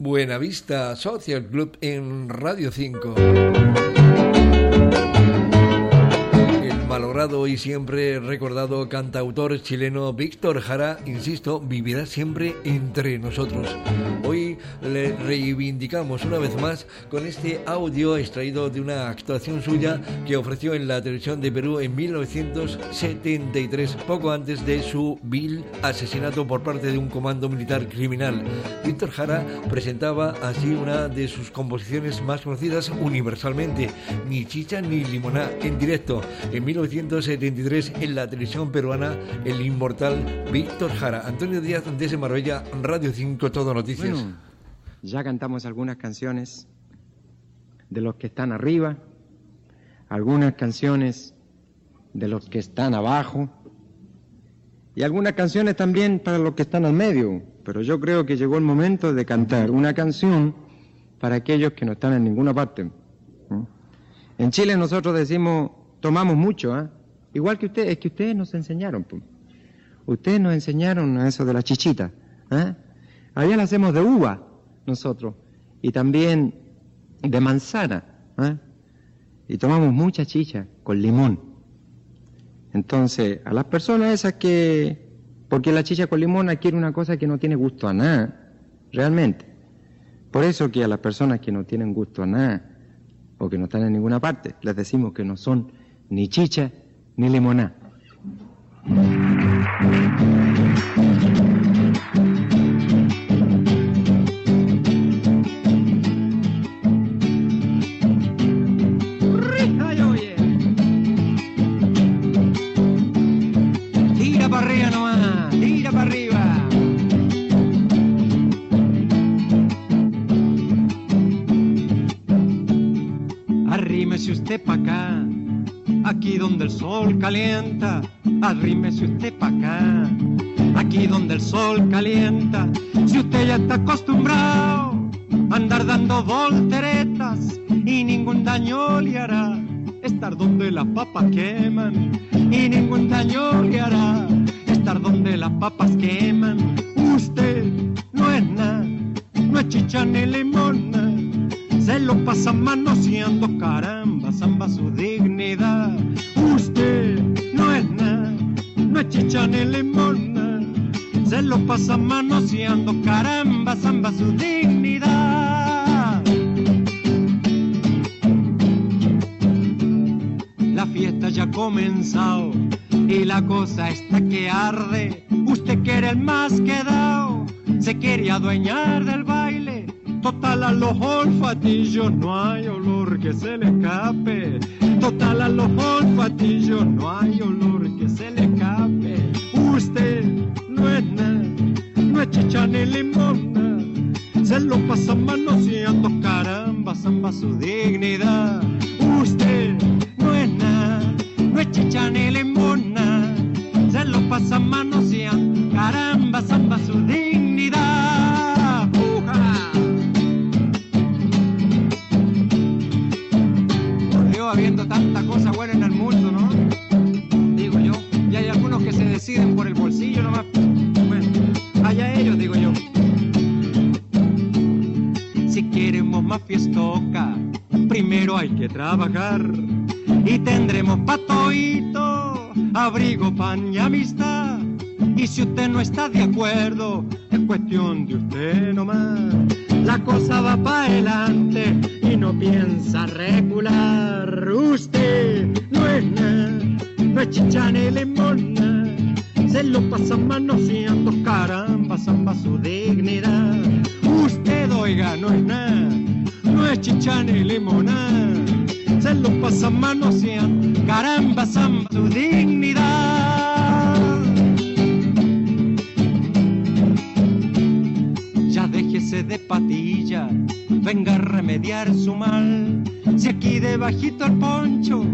Buenavista Social Club en Radio 5. El malogrado y siempre recordado cantautor chileno Víctor Jara, insisto, vivirá siempre entre nosotros. Hoy le reivindicamos una vez más con este audio extraído de una actuación suya que ofreció en la televisión de Perú en 1973, poco antes de su vil asesinato por parte de un comando militar criminal. Víctor Jara presentaba así una de sus composiciones más conocidas universalmente, Ni chicha ni limoná, en directo, en 1973 en la televisión peruana, el inmortal Víctor Jara. Antonio Díaz desde Marbella, Radio 5, Todo Noticias. Bueno, ya cantamos algunas canciones de los que están arriba, algunas canciones de los que están abajo y algunas canciones también para los que están al medio. Pero yo creo que llegó el momento de cantar una canción para aquellos que no están en ninguna parte. En Chile nosotros decimos, tomamos mucho, ¿ah? igual que ustedes, es que ustedes nos enseñaron. Ustedes nos enseñaron a eso de la chichita. ¿ah? Allá la hacemos de uva nosotros y también de manzana. ¿ah? Y tomamos mucha chicha con limón. Entonces, a las personas esas que, porque la chicha con limón adquiere una cosa que no tiene gusto a nada, realmente. Por eso que a las personas que no tienen gusto a nada, o que no están en ninguna parte, les decimos que no son ni chicha ni limoná. Usted pa' acá, aquí donde el sol calienta. Arrímese usted pa' acá, aquí donde el sol calienta. Si usted ya está acostumbrado a andar dando volteretas y ningún daño le hará estar donde las papas queman y ningún daño le hará estar donde las papas queman. Usted no es nada, no es chicha ni limona, se lo pasa manoseando, caramba, chicha ni limona, se lo pasa manoseando, caramba, zamba su dignidad. La fiesta ya ha comenzado y la cosa está que arde. Usted quiere el más quedado, se quiere adueñar del baile. Total a los olfatillos no hay olor que se le escape. Total a los olfatillos no hay olor chicha ni limona. Se lo pasa manoseando, caramba, zamba su dignidad. Usted no es nada, no es chicha ni limona. Se lo pasa manoseando, caramba, zamba su dignidad. Fiestoca, primero hay que trabajar. Y tendremos patoito, abrigo, pan y amistad. Y si usted no está de acuerdo, es cuestión de usted nomás. La cosa va para adelante y no piensa recular. Usted no es nada, no es chicha ni limona. Se lo pasa manoseando, caramba, zamba su dignidad. Usted, oiga, no es nada, no es chicha ni limonada. Se lo pasa manoseando, caramba, zamba su dignidad. Ya déjese de patilla, venga a remediar su mal. Si aquí debajito el poncho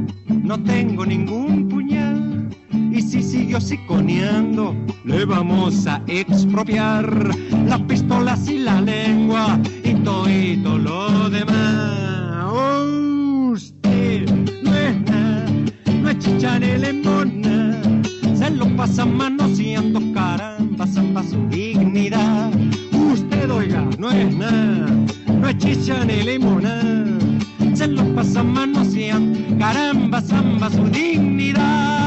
no tengo ningún puñal. Y si siguió siconeando, le vamos a expropiar las pistolas y la lengua caramba, zamba su dignidad. Usted, oiga, no es nada. no es chicha ni limonada. Se lo pasan manoseando, caramba, zamba su dignidad.